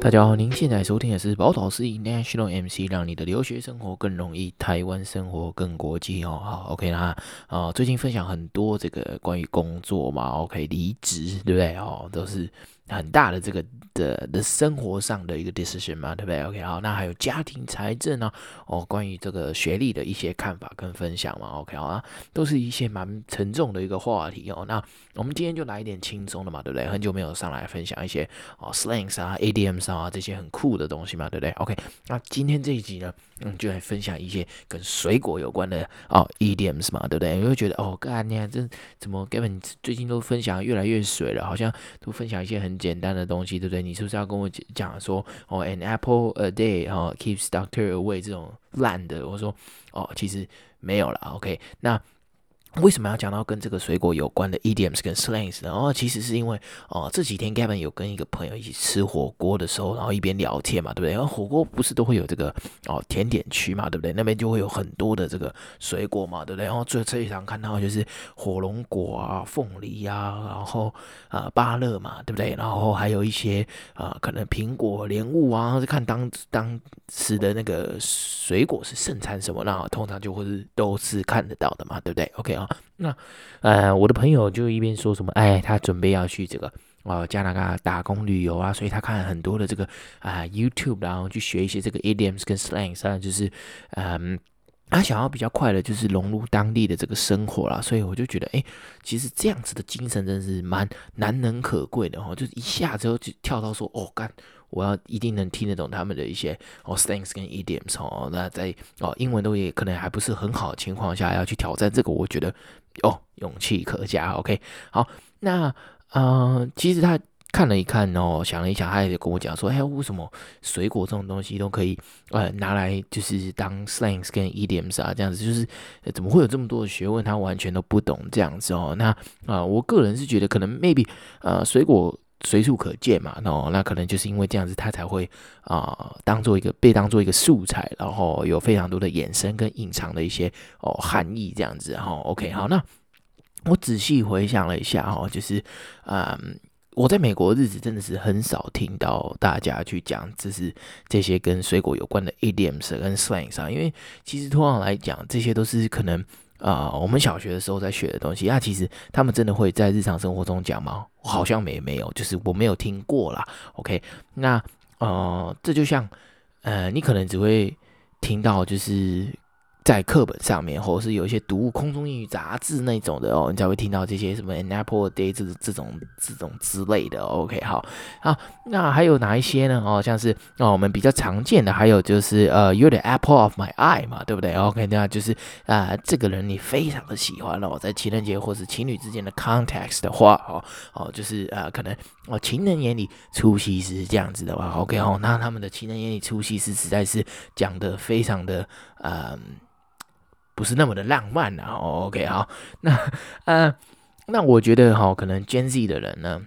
大家好，您现在收听的是宝岛司仪 National MC，让你的留学生活更容易，台湾生活更国际哦。好，OK 啦，啊，最近分享很多这个关于工作嘛，OK，离职对不对？哦，都是。很大的这个的的生活上的一个 decision 嘛，对不对？OK，好，那还有家庭财政呢？哦，关于这个学历的一些看法跟分享嘛，OK，好啊，都是一些蛮沉重的一个话题哦。那我们今天就来一点轻松的嘛，对不对？很久没有上来分享一些哦 slangs 啊、ADMs 啊这些很酷的东西嘛，对不对？OK，那今天这一集呢，嗯，就来分享一些跟水果有关的哦 EDMs 嘛，对不对？你会觉得哦，干你啊，这怎么 Gavin 最近都分享越来越水了，好像都分享一些很。简单的东西，对不对？你是不是要跟我讲说，哦，an apple a day，哦，keeps doctor away 这种烂的？我说，哦，其实没有了，OK，那。为什么要讲到跟这个水果有关的 idioms 跟 slangs 呢？哦，其实是因为哦，这几天 Gavin 有跟一个朋友一起吃火锅的时候，然后一边聊天嘛，对不对？然后火锅不是都会有这个哦甜点区嘛，对不对？那边就会有很多的这个水果嘛，对不对？然后最最常看到就是火龙果啊、凤梨啊，然后啊芭乐嘛，对不对？然后还有一些啊可能苹果、莲雾啊，是看当当时的那个水果是盛产什么，那通常就会是都是看得到的嘛，对不对？OK 啊。那，呃，我的朋友就一边说什么，哎，他准备要去这个哦加拿大打工旅游啊，所以他看了很多的这个啊、YouTube，然后去学一些这个 idioms 跟 slangs 啊，就是嗯，他想要比较快的，就是融入当地的这个生活啦。所以我就觉得，哎，其实这样子的精神真是蛮难能可贵的哦，就是一下子就跳到说，哦，干。我要一定能听得懂他们的一些哦 slangs 跟 idioms 哦，那在哦英文都也可能还不是很好的情况下，要去挑战这个，我觉得哦勇气可嘉。OK，好，那呃其实他看了一看哦，想了一想，他也跟我讲说，哎，为什么水果这种东西都可以呃拿来就是当 slangs 跟 idioms 啊，这样子就是怎么会有这么多的学问，他完全都不懂这样子哦。那啊、呃，我个人是觉得可能 maybe 呃水果。随处可见嘛，哦，那可能就是因为这样子，它才会啊、当做一个被当做一个素材，然后有非常多的衍生跟隐藏的一些哦含义这样子，哈，OK，好，那我仔细回想了一下，哈，就是嗯，我在美国的日子真的是很少听到大家去讲，就是这些跟水果有关的 idioms 跟 slangs 啊，因为其实通常来讲，这些都是可能。啊、呃，我们小学的时候在学的东西，那、其实他们真的会在日常生活中讲吗？好像没没有，就是我没有听过啦。OK，那呃，这就像呃，你可能只会听到就是。在课本上面，或者是有一些读物、空中英语杂志那种的哦，你才会听到这些什么 an apple day 这这种这种之类的。OK，好啊，那还有哪一些呢？哦，像是哦，我们比较常见的，还有就是呃，you're the apple of my eye 嘛，对不对？OK，那就是啊、这个人你非常的喜欢哦，在情人节或是情侣之间的 context 的话，哦哦，就是啊、可能哦，情人眼里出西施这样子的话，OK 哦，那他们的情人眼里出西施实在是讲的非常的嗯。不是那么的浪漫啊。OK，好，那呃，那我觉得哈，可能 Gen Z 的人呢，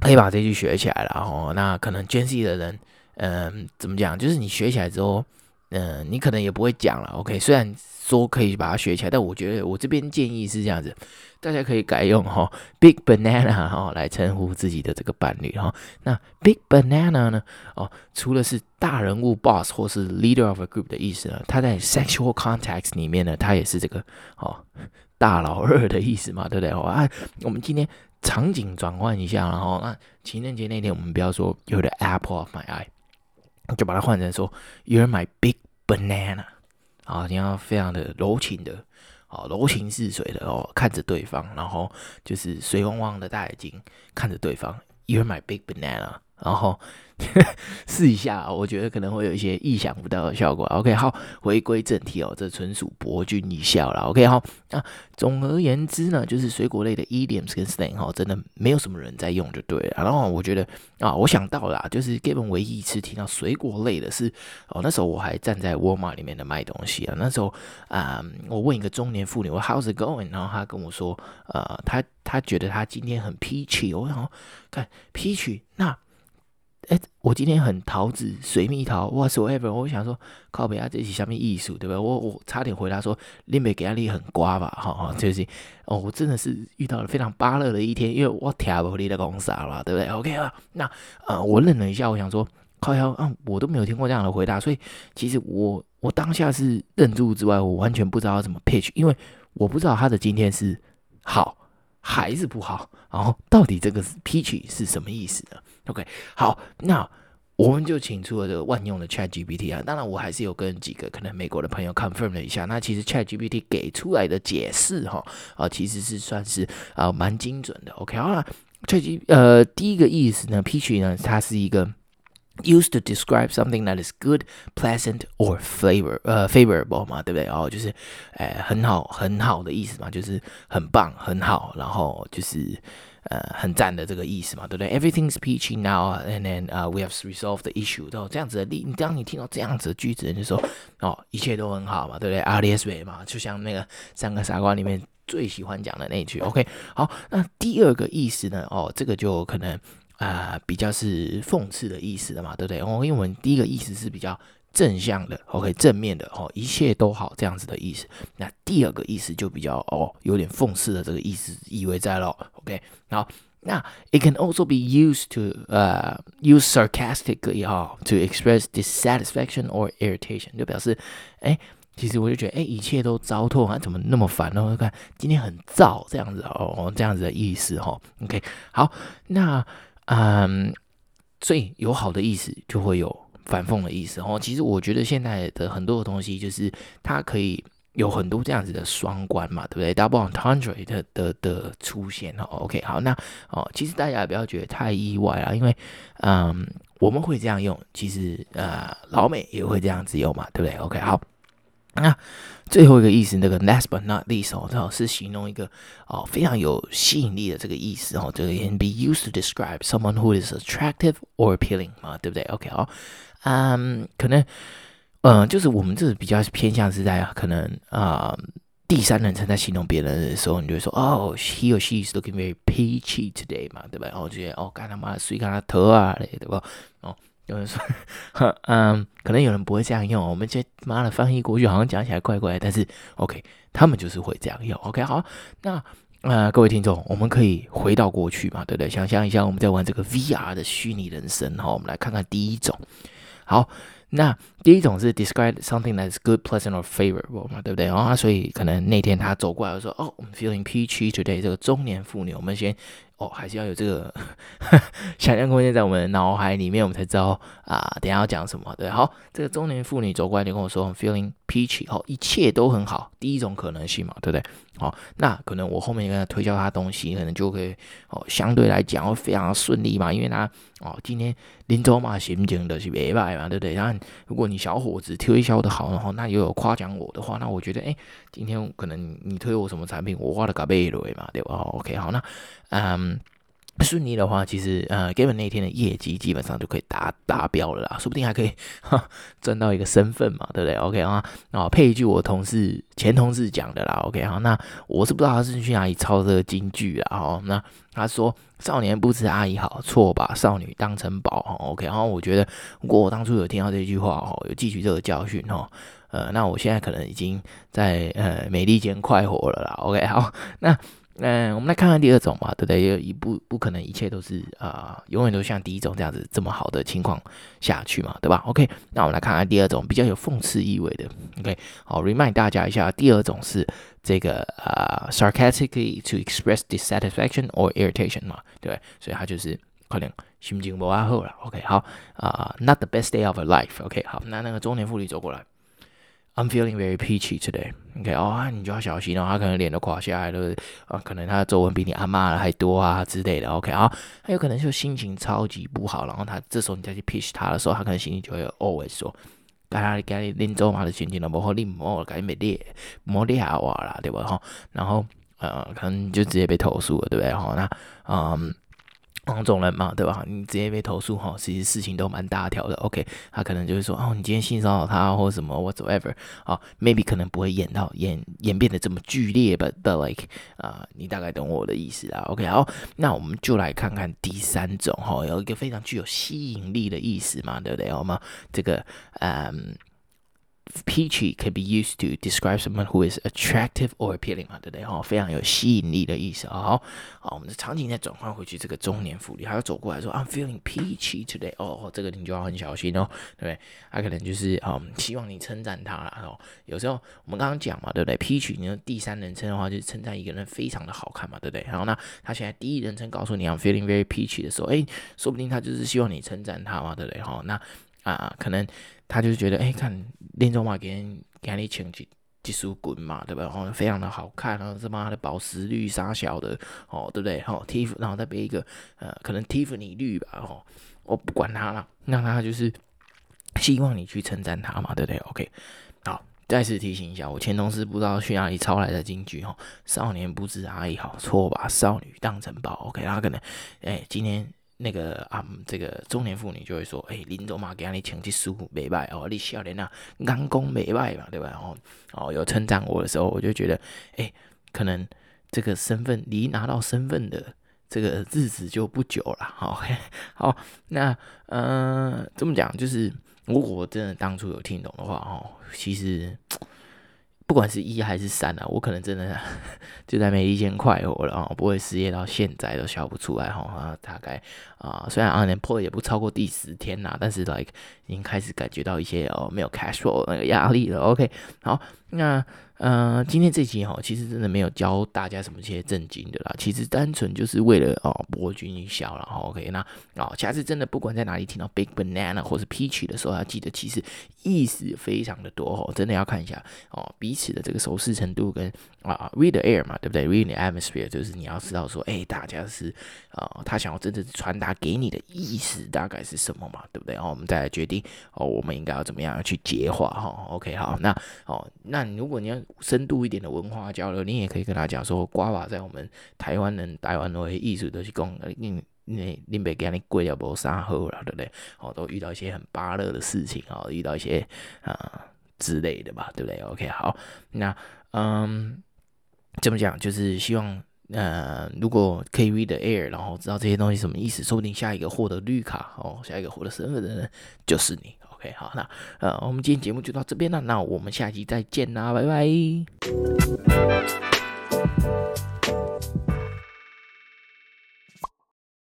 可以把这句学起来了哦。那可能 Gen Z 的人，嗯、怎么讲？就是你学起来之后，嗯、你可能也不会讲了。OK，虽然说可以把它学起来，但我觉得我这边建议是这样子。大家可以改用哈 Big Banana 哈来称呼自己的这个伴侣哈。那 Big Banana 呢？哦，除了是大人物 Boss 或是 Leader of a Group 的意思呢，它在 Sexual Context 里面呢，它也是这个哦大老二的意思嘛，对不对？哦啊，我们今天场景转换一下，然后那情人节那天，我们不要说 you the apple of my eye，就把它换成说 You're my Big Banana，啊，你要非常的柔情的。哦，柔情似水的哦，看着对方，然后就是水汪汪的大眼睛看着对方，You're my big banana，然后。试一下，我觉得可能会有一些意想不到的效果。OK，好，回归正题哦，这纯属博君一笑啦。OK，好，那总而言之呢，就是水果类的 idioms 跟 slang 哈，真的没有什么人在用就对了。然后我觉得啊，我想到了，就是 Gavin 唯一一次听到水果类的是哦，那时候我还站在沃尔玛里面的卖东西啊。那时候啊，我问一个中年妇女，我 How's it going？然后她跟我说，呃，她她觉得她今天很 peachy，我想看 peachy 那。哎、我今天很桃子水蜜桃 whatever，我想说靠北啊，这是什么艺术，对不对？我我差点回答说，林北给压力很瓜吧，哈哈，就是哦，我真的是遇到了非常巴乐的一天，因为我听不你的讲啥了，对不对？OK 啊，那呃，我愣了一下，我想说靠腰啊，我都没有听过这样的回答，所以其实我我当下是愣住之外，我完全不知道要怎么 pitch，因为我不知道他的今天是好还是不好，然后到底这个 pitch 是什么意思呢？OK，好，那我们就请出了这个万用的 ChatGPT 啊。当然，我还是有跟几个可能美国的朋友 confirm 了一下。那其实 ChatGPT 给出来的解释哈啊，其实是算是啊蛮精准的。OK，好了，Chat 呃第一个意思呢，Peachy 呢，它是一个 used to describe something that is good, pleasant or flavor 呃 favorable 嘛，对不对？然后就是呃很好很好的意思嘛，就是很棒很好，然后就是。呃，很赞的这个意思嘛，对不对？Everything's peachy now，and then 啊、uh,，we have resolved the issue。哦，这样子的例，你当你听到这样子的句子，你就说哦，一切都很好嘛，对不对 artist way 嘛，就像那个三个傻瓜里面最喜欢讲的那一句。OK，好，那第二个意思呢？哦，这个就可能啊、比较是讽刺的意思了嘛，对不对？哦，因为我们第一个意思是比较。正向的，OK，正面的，哦，一切都好这样子的意思。那第二个意思就比较哦，有点讽刺的这个意思意味在咯，OK。好，那 it can also be used to 呃、uh, use sarcastically 哈、to express dissatisfaction or irritation，就表示，哎，其实我就觉得，哎，一切都糟透啊，怎么那么烦呢？我看今天很燥这样子哦，这样子的意思哈，OK。好，那嗯，所以有好的意思就会有。反讽的意思哦，其实我觉得现在的很多的东西就是它可以有很多这样子的双关嘛，对不对？Double entendre 的的的出现哦，OK，好，那哦，其实大家也不要觉得太意外啊，因为嗯，我们会这样用，其实呃，老美也会这样子用嘛，对不对？OK，好，那最后一个意思，那个 last but not least 哦，正好是形容一个哦非常有吸引力的这个意思哦，这个 can be used to describe someone who is attractive or appealing 嘛，对不对？OK，好。嗯可能，嗯、就是我们这比较偏向是在可能啊、第三人称在形容别人的时候，你就会说，哦，he or she is looking very peachy today 嘛，对吧？然后觉得，哦，干他妈，谁干他头啊，对吧？哦，有人说，嗯，可能有人不会这样用，我们这妈的翻译过去好像讲起来怪怪，但是，OK，他们就是会这样用，OK，好，那。呃，各位听众，我们可以回到过去嘛，对不对？想象一下，我们在玩这个 VR 的虚拟人生哈，我们来看看第一种。好，那第一种是 describe something that is good, pleasant or favorable 嘛，对不对？啊、哦，所以可能那天他走过来说，哦，I'm feeling peachy today。这个中年妇女，我们先。哦，还是要有这个 想象空间在我们脑海里面，我们才知道啊，等下要讲什么。对，好，这个中年妇女走过来就跟我说，I'm feeling peachy，好，一切都很好。第一种可能性嘛，对不对？好，那可能我后面跟他推销他东西，可能就可以哦，相对来讲会非常顺利嘛，因为他哦，今天临走嘛，心情的是没败嘛，对不对？然后如果你小伙子推销的好，然后那又有夸奖我的话，那我觉得，哎，今天可能你推我什么产品，我画了个倍了嘛，对吧？OK，好，那嗯。顺利的话，其实呃，Gavin 那天的业绩基本上就可以达达标了啦，说不定还可以哈赚到一个身份嘛，对不对？OK 啊，然后配一句我同事前同事讲的啦，OK 好，那我是不知道他是去哪里抄这个金句啊，哈，那他说少年不知阿姨好，错把少女当成宝哈，OK，然后我觉得如果我当初有听到这句话哈，有汲取这个教训哈，呃，那我现在可能已经在呃美利坚快活了啦，OK 好，那。嗯，我们来看看第二种嘛，对不对？也不不可能一切都是啊、永远都像第一种这样子这么好的情况下去嘛，对吧？OK，那我们来看看第二种比较有讽刺意味的。OK，好，remind 大家一下，第二种是这个啊、呃、sarcastically to express dissatisfaction or irritation 嘛，对，所以它就是可能心情不好了。OK，好啊、，not the best day of a life。OK，好，那那个中年妇女走过来。I'm feeling very peachy today. OK，哦，你就要小心哦，他可能脸都垮下来了啊，可能他的皱纹比你阿妈还多啊之类的。OK，啊，他有可能就心情超级不好，然后他这时候你再去 pitch 他的时候，他可能心情就会 always 说，该他该临走嘛的心情了，不好你莫该没练没练好啊啦，对吧？哈，然后呃，可能就直接被投诉了，对不对？哈，那嗯。黄种人嘛，对吧？你直接被投诉哈，其实事情都蛮大条的。OK，他可能就会说，哦，你今天性骚扰他或什么 whatsoever 啊，maybe 可能不会演到演演变得这么剧烈，but，but like 啊，你大概懂我的意思啦。OK，好，那我们就来看看第三种哈，有一个非常具有吸引力的意思嘛，对不对？好吗？这个嗯。Peachy can be used to describe someone who is attractive or appealing 嘛，对不对？哈，非常有吸引力的意思啊。好，好，我们的场景再转换回去，这个中年妇女，她要走过来说，I'm feeling peachy today。哦，这个你就要很小心哦，对不对？她可能就是嗯，希望你称赞她啦。哦，有时候我们刚刚讲嘛，对不对？Peachy，你用第三人称的话，就是称赞一个人非常的好看嘛，对不对？然后呢，她现在第一人称告诉你 I'm feeling very peachy 的时候，哎，说不定她就是希望你称赞她嘛，对不对？哈，那啊，可能。他就是觉得，哎、看林总嘛，给人给你请技技术滚嘛，对吧？然后非常的好看，然后什么的宝石绿啥小的，哦，对不对？哦，Tiff，然后再背一个，呃，可能 Tiffany 绿吧，哦，我不管他了，那他就是希望你去称赞他嘛，对不对？OK，好，再次提醒一下，我前同事不知道去哪里抄来的金句，哈，少年不知阿姨好，错把少女当成宝，OK，他可能，哎、今天。那个啊、这个中年妇女就会说：“哎、欸，林总嘛，给你请去书没卖哦，你笑脸啊，刚公没卖嘛，对吧？哦哦，有称赞我的时候，我就觉得，哎、可能这个身份离拿到身份的这个日子就不久了。好，好，那呃，这么讲就是，如果真的当初有听懂的话，哦，其实。”不管是一还是三啊，我可能真的 就在没一天快活了啊，不会失业到现在都笑不出来哈啊，大概啊，虽然阿年破了也不超过第十天呐，但是 like 已经开始感觉到一些哦没有 cash flow 那个压力了。OK，好，那。呃，今天这集哈，其实真的没有教大家什么些正经的啦，其实单纯就是为了哦博君一笑然后 OK，那哦，下次真的不管在哪里听到 Big Banana 或是 peach 的时候，要记得其实意思非常的多哦，真的要看一下哦彼此的这个熟识程度跟啊 read the air 嘛，对不对？read the atmosphere 就是你要知道说，哎，大家是啊、他想要真正传达给你的意思大概是什么嘛，对不对？然后我们再来决定哦，我们应该要怎么样去接话哈，OK，好，那哦，那如果你要深度一点的文化交流，你也可以跟他讲说，瓜娃在我们台湾人、台湾的艺术都是讲，你你你别给你贵要不杀好了，对不对？哦，都遇到一些很巴乐的事情哦，遇到一些啊、之类的吧，对不对？OK，好，那嗯，怎么讲？就是希望呃，如果可以 read the air，然后知道这些东西什么意思，说不定下一个获得绿卡哦，下一个获得身份的人就是你。OK，好，那呃，我们今天节目就到这边了，那我们下期再见啦，拜拜。